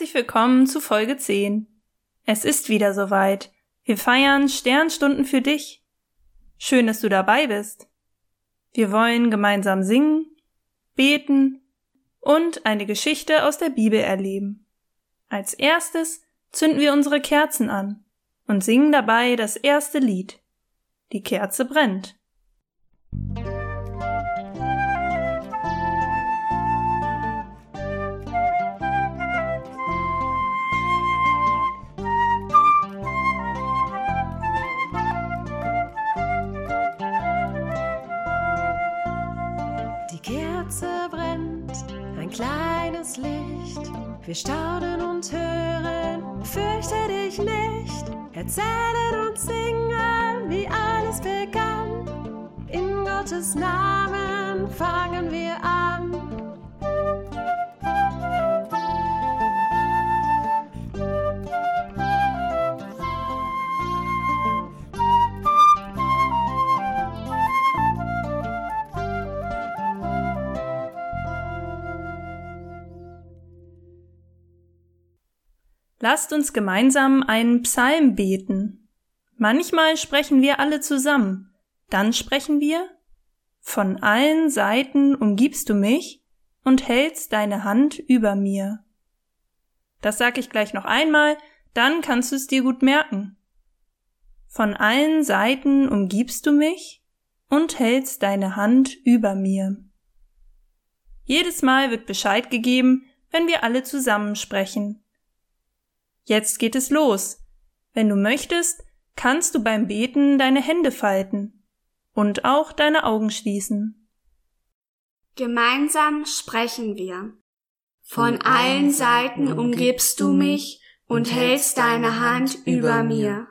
Herzlich willkommen zu Folge 10. Es ist wieder soweit. Wir feiern Sternstunden für dich. Schön, dass du dabei bist. Wir wollen gemeinsam singen, beten und eine Geschichte aus der Bibel erleben. Als erstes zünden wir unsere Kerzen an und singen dabei das erste Lied. Die Kerze brennt. Kleines Licht. Wir staunen und hören, fürchte dich nicht. Erzählen und singen, wie alles begann. In Gottes Namen fangen wir an. Lasst uns gemeinsam einen Psalm beten. Manchmal sprechen wir alle zusammen. Dann sprechen wir Von allen Seiten umgibst du mich und hältst deine Hand über mir. Das sag ich gleich noch einmal, dann kannst du es dir gut merken. Von allen Seiten umgibst du mich und hältst deine Hand über mir. Jedes Mal wird Bescheid gegeben, wenn wir alle zusammen sprechen. Jetzt geht es los. Wenn du möchtest, kannst du beim Beten deine Hände falten und auch deine Augen schließen. Gemeinsam sprechen wir. Von allen Seiten umgibst du mich und hältst deine Hand über mir.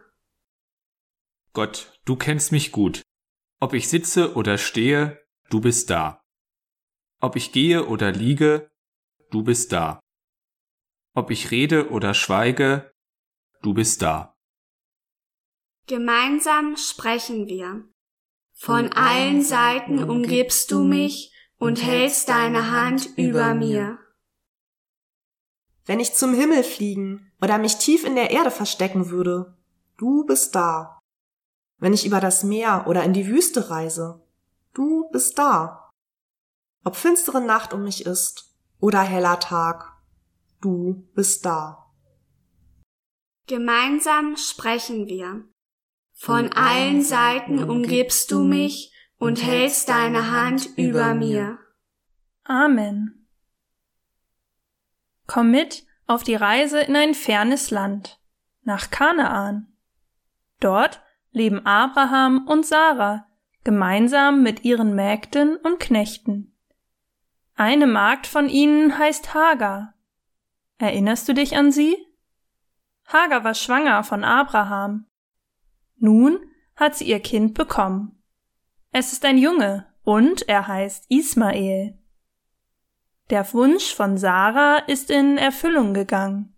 Gott, du kennst mich gut. Ob ich sitze oder stehe, du bist da. Ob ich gehe oder liege, du bist da. Ob ich rede oder schweige, du bist da. Gemeinsam sprechen wir. Von allen Seiten umgibst du mich und hältst deine Hand über mir. Wenn ich zum Himmel fliegen oder mich tief in der Erde verstecken würde, du bist da. Wenn ich über das Meer oder in die Wüste reise, du bist da. Ob finstere Nacht um mich ist oder heller Tag, du bist da. Gemeinsam sprechen wir. Von allen Seiten umgibst du mich und hältst deine Hand über mir. Amen. Komm mit auf die Reise in ein fernes Land, nach Kanaan. Dort leben Abraham und Sarah gemeinsam mit ihren Mägden und Knechten. Eine Magd von ihnen heißt Hagar. Erinnerst du dich an sie? Hagar war schwanger von Abraham. Nun hat sie ihr Kind bekommen. Es ist ein Junge und er heißt Ismael. Der Wunsch von Sarah ist in Erfüllung gegangen.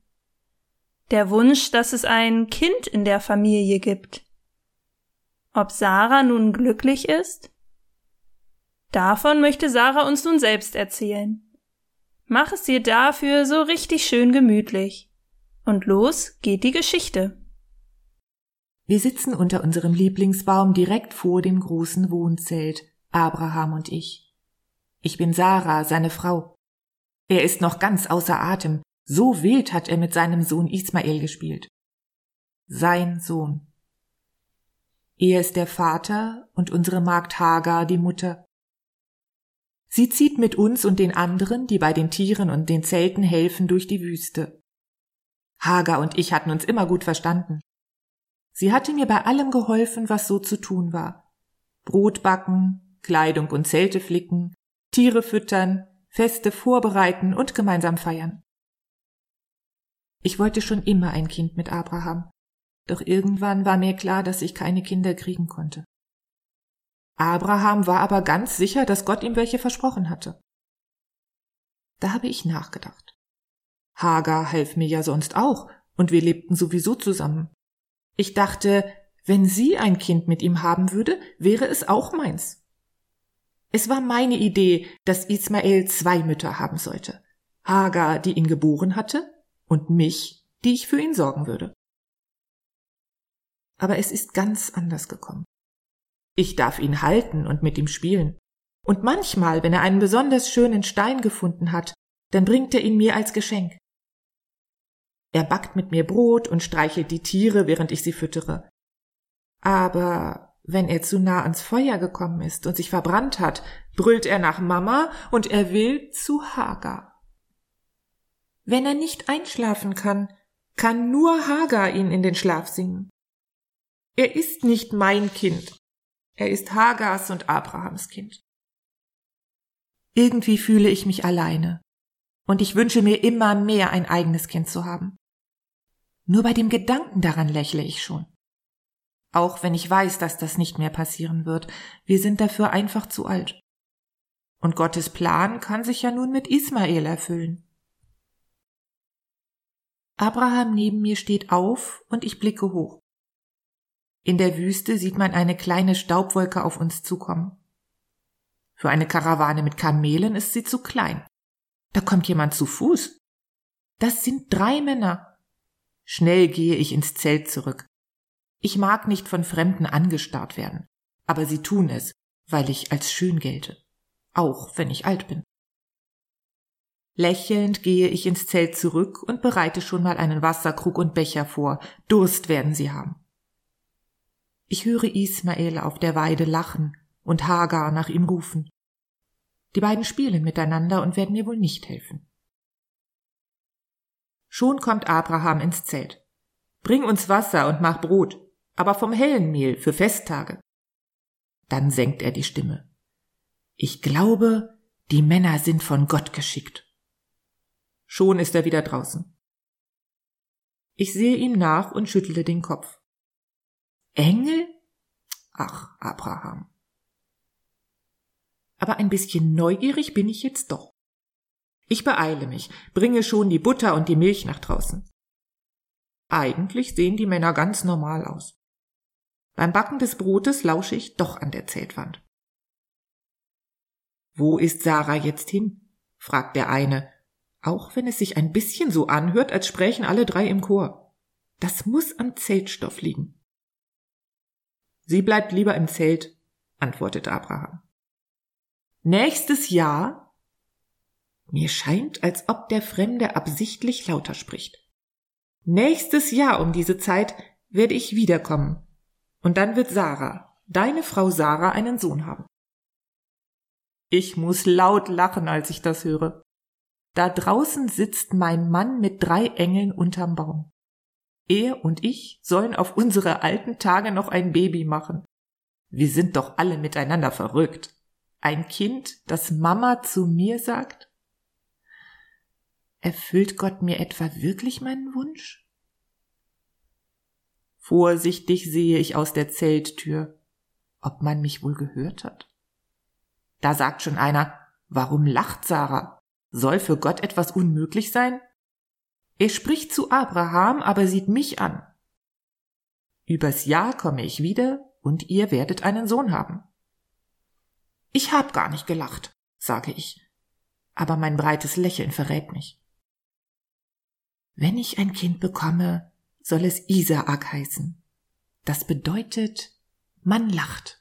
Der Wunsch, dass es ein Kind in der Familie gibt. Ob Sarah nun glücklich ist? Davon möchte Sarah uns nun selbst erzählen. Mach es dir dafür so richtig schön gemütlich. Und los geht die Geschichte. Wir sitzen unter unserem Lieblingsbaum direkt vor dem großen Wohnzelt, Abraham und ich. Ich bin Sarah, seine Frau. Er ist noch ganz außer Atem, so wild hat er mit seinem Sohn Ismael gespielt. Sein Sohn. Er ist der Vater und unsere Magd Hagar die Mutter. Sie zieht mit uns und den anderen, die bei den Tieren und den Zelten helfen, durch die Wüste. Hagar und ich hatten uns immer gut verstanden. Sie hatte mir bei allem geholfen, was so zu tun war. Brot backen, Kleidung und Zelte flicken, Tiere füttern, Feste vorbereiten und gemeinsam feiern. Ich wollte schon immer ein Kind mit Abraham, doch irgendwann war mir klar, dass ich keine Kinder kriegen konnte. Abraham war aber ganz sicher, dass Gott ihm welche versprochen hatte. Da habe ich nachgedacht. Hagar half mir ja sonst auch, und wir lebten sowieso zusammen. Ich dachte, wenn sie ein Kind mit ihm haben würde, wäre es auch meins. Es war meine Idee, dass Ismael zwei Mütter haben sollte. Hagar, die ihn geboren hatte, und mich, die ich für ihn sorgen würde. Aber es ist ganz anders gekommen. Ich darf ihn halten und mit ihm spielen. Und manchmal, wenn er einen besonders schönen Stein gefunden hat, dann bringt er ihn mir als Geschenk. Er backt mit mir Brot und streichelt die Tiere, während ich sie füttere. Aber wenn er zu nah ans Feuer gekommen ist und sich verbrannt hat, brüllt er nach Mama und er will zu Hagar. Wenn er nicht einschlafen kann, kann nur Hagar ihn in den Schlaf singen. Er ist nicht mein Kind. Er ist Hagars und Abrahams Kind. Irgendwie fühle ich mich alleine und ich wünsche mir immer mehr ein eigenes Kind zu haben. Nur bei dem Gedanken daran lächle ich schon. Auch wenn ich weiß, dass das nicht mehr passieren wird, wir sind dafür einfach zu alt. Und Gottes Plan kann sich ja nun mit Ismael erfüllen. Abraham neben mir steht auf und ich blicke hoch. In der Wüste sieht man eine kleine Staubwolke auf uns zukommen. Für eine Karawane mit Kamelen ist sie zu klein. Da kommt jemand zu Fuß. Das sind drei Männer. Schnell gehe ich ins Zelt zurück. Ich mag nicht von Fremden angestarrt werden, aber sie tun es, weil ich als schön gelte, auch wenn ich alt bin. Lächelnd gehe ich ins Zelt zurück und bereite schon mal einen Wasserkrug und Becher vor. Durst werden sie haben. Ich höre Ismael auf der Weide lachen und Hagar nach ihm rufen. Die beiden spielen miteinander und werden mir wohl nicht helfen. Schon kommt Abraham ins Zelt. Bring uns Wasser und mach Brot, aber vom hellen Mehl für Festtage. Dann senkt er die Stimme. Ich glaube, die Männer sind von Gott geschickt. Schon ist er wieder draußen. Ich sehe ihm nach und schüttle den Kopf. Engel? Ach, Abraham. Aber ein bisschen neugierig bin ich jetzt doch. Ich beeile mich, bringe schon die Butter und die Milch nach draußen. Eigentlich sehen die Männer ganz normal aus. Beim Backen des Brotes lausche ich doch an der Zeltwand. Wo ist Sarah jetzt hin? fragt der eine, auch wenn es sich ein bisschen so anhört, als sprächen alle drei im Chor. Das muss am Zeltstoff liegen. Sie bleibt lieber im Zelt, antwortete Abraham. Nächstes Jahr? Mir scheint, als ob der Fremde absichtlich lauter spricht. Nächstes Jahr um diese Zeit werde ich wiederkommen. Und dann wird Sarah, deine Frau Sarah, einen Sohn haben. Ich muss laut lachen, als ich das höre. Da draußen sitzt mein Mann mit drei Engeln unterm Baum. Er und ich sollen auf unsere alten Tage noch ein Baby machen. Wir sind doch alle miteinander verrückt. Ein Kind, das Mama zu mir sagt? Erfüllt Gott mir etwa wirklich meinen Wunsch? Vorsichtig sehe ich aus der Zelttür, ob man mich wohl gehört hat. Da sagt schon einer, warum lacht Sarah? Soll für Gott etwas unmöglich sein? Er spricht zu Abraham, aber sieht mich an. Übers Jahr komme ich wieder und ihr werdet einen Sohn haben. Ich hab gar nicht gelacht, sage ich, aber mein breites Lächeln verrät mich. Wenn ich ein Kind bekomme, soll es Isaak heißen. Das bedeutet, man lacht.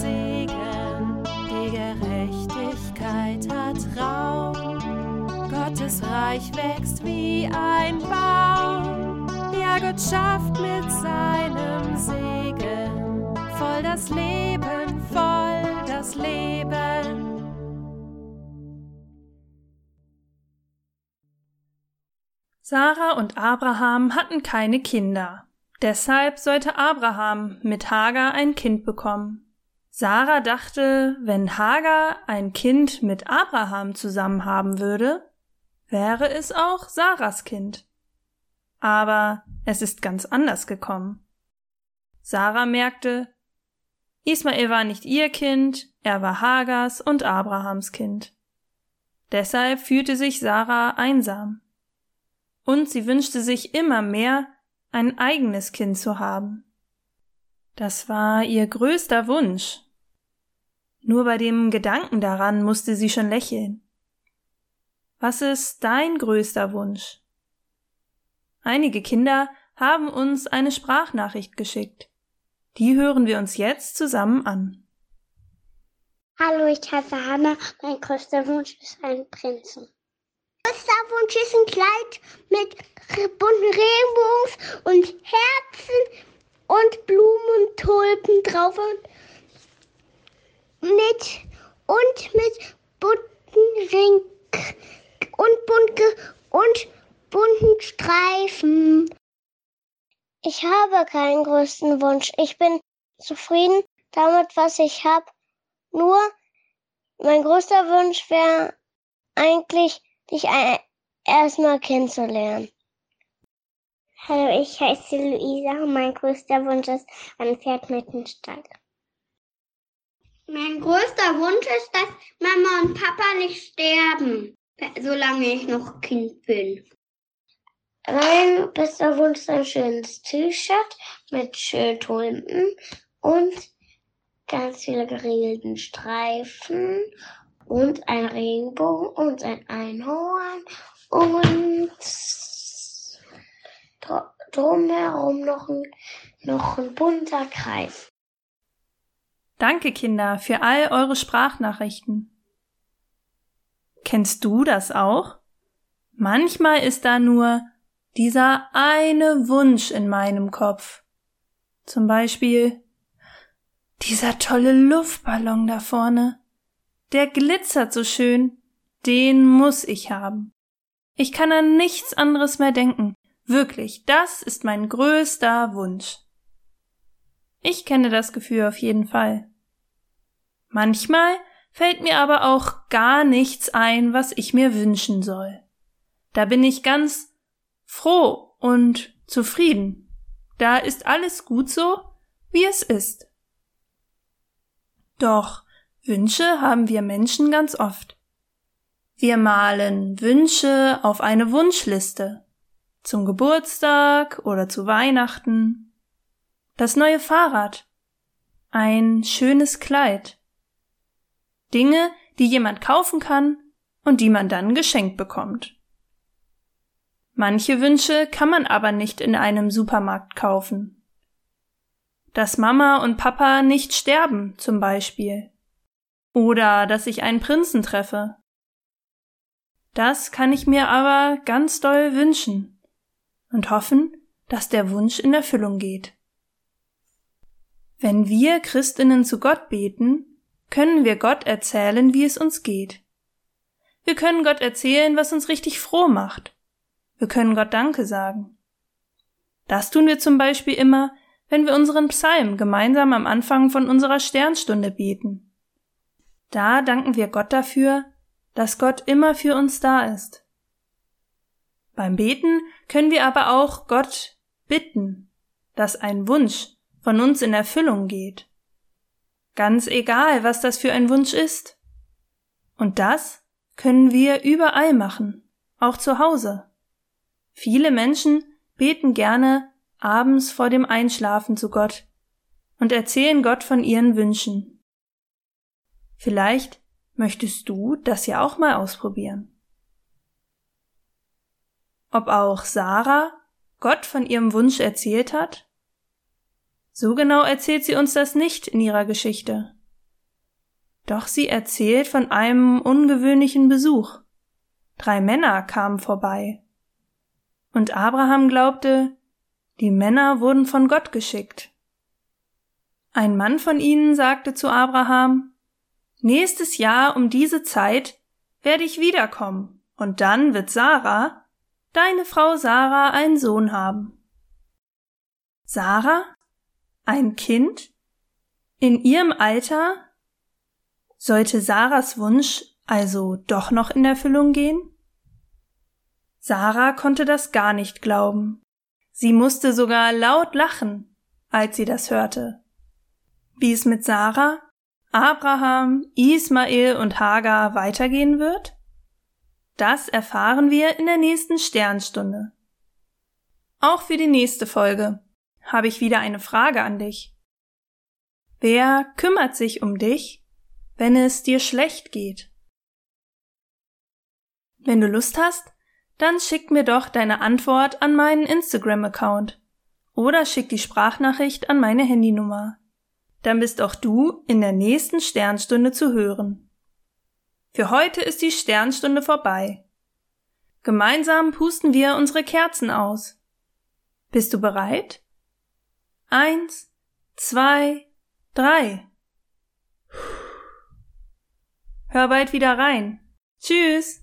Segen. Die Gerechtigkeit hat Raum. Gottes Reich wächst wie ein Baum. Ja, Gott schafft mit seinem Segen voll das Leben, voll das Leben. Sarah und Abraham hatten keine Kinder. Deshalb sollte Abraham mit Hagar ein Kind bekommen. Sarah dachte, wenn Hagar ein Kind mit Abraham zusammen haben würde, wäre es auch Sarahs Kind. Aber es ist ganz anders gekommen. Sarah merkte, Ismael war nicht ihr Kind, er war Hagars und Abrahams Kind. Deshalb fühlte sich Sarah einsam. Und sie wünschte sich immer mehr, ein eigenes Kind zu haben. Das war ihr größter Wunsch. Nur bei dem Gedanken daran musste sie schon lächeln. Was ist dein größter Wunsch? Einige Kinder haben uns eine Sprachnachricht geschickt. Die hören wir uns jetzt zusammen an. Hallo, ich heiße Hanna. Mein größter Wunsch ist ein Prinzen. Größter Wunsch ist ein Kleid mit bunten Regenbogens und Herzen und Blumen und Tulpen drauf und mit und mit bunten Ring und bunte und bunten Streifen. Ich habe keinen größten Wunsch. Ich bin zufrieden damit, was ich habe. Nur mein größter Wunsch wäre eigentlich, dich erstmal kennenzulernen. Hallo, ich heiße Luisa und mein größter Wunsch ist ein Pferd mit einem Stall. Mein größter Wunsch ist, dass Mama und Papa nicht sterben, solange ich noch Kind bin. Mein bester Wunsch ist ein schönes T-Shirt mit schönen Tulpen und ganz viele geregelten Streifen und ein Regenbogen und ein Einhorn und drumherum noch ein, noch ein bunter Kreis. Danke, Kinder, für all eure Sprachnachrichten. Kennst du das auch? Manchmal ist da nur dieser eine Wunsch in meinem Kopf. Zum Beispiel dieser tolle Luftballon da vorne. Der glitzert so schön. Den muss ich haben. Ich kann an nichts anderes mehr denken. Wirklich, das ist mein größter Wunsch. Ich kenne das Gefühl auf jeden Fall. Manchmal fällt mir aber auch gar nichts ein, was ich mir wünschen soll. Da bin ich ganz froh und zufrieden. Da ist alles gut so, wie es ist. Doch Wünsche haben wir Menschen ganz oft. Wir malen Wünsche auf eine Wunschliste. Zum Geburtstag oder zu Weihnachten. Das neue Fahrrad. Ein schönes Kleid. Dinge, die jemand kaufen kann und die man dann geschenkt bekommt. Manche Wünsche kann man aber nicht in einem Supermarkt kaufen. Dass Mama und Papa nicht sterben, zum Beispiel. Oder dass ich einen Prinzen treffe. Das kann ich mir aber ganz doll wünschen und hoffen, dass der Wunsch in Erfüllung geht. Wenn wir Christinnen zu Gott beten, können wir Gott erzählen, wie es uns geht. Wir können Gott erzählen, was uns richtig froh macht wir können Gott Danke sagen. Das tun wir zum Beispiel immer, wenn wir unseren Psalm gemeinsam am Anfang von unserer Sternstunde beten. Da danken wir Gott dafür, dass Gott immer für uns da ist. Beim Beten können wir aber auch Gott bitten, dass ein Wunsch von uns in Erfüllung geht. Ganz egal, was das für ein Wunsch ist. Und das können wir überall machen, auch zu Hause. Viele Menschen beten gerne abends vor dem Einschlafen zu Gott und erzählen Gott von ihren Wünschen. Vielleicht möchtest du das ja auch mal ausprobieren. Ob auch Sarah Gott von ihrem Wunsch erzählt hat? So genau erzählt sie uns das nicht in ihrer Geschichte. Doch sie erzählt von einem ungewöhnlichen Besuch. drei Männer kamen vorbei. Und Abraham glaubte, die Männer wurden von Gott geschickt. Ein Mann von ihnen sagte zu Abraham, Nächstes Jahr um diese Zeit werde ich wiederkommen, und dann wird Sarah, deine Frau Sarah, einen Sohn haben. Sarah? Ein Kind? In ihrem Alter? Sollte Sarahs Wunsch also doch noch in Erfüllung gehen? Sarah konnte das gar nicht glauben. Sie musste sogar laut lachen, als sie das hörte. Wie es mit Sarah, Abraham, Ismael und Hagar weitergehen wird? Das erfahren wir in der nächsten Sternstunde. Auch für die nächste Folge habe ich wieder eine Frage an dich. Wer kümmert sich um dich, wenn es dir schlecht geht? Wenn du Lust hast, dann schick mir doch deine Antwort an meinen Instagram-Account oder schick die Sprachnachricht an meine Handynummer. Dann bist auch du in der nächsten Sternstunde zu hören. Für heute ist die Sternstunde vorbei. Gemeinsam pusten wir unsere Kerzen aus. Bist du bereit? Eins, zwei, drei. Hör bald wieder rein. Tschüss.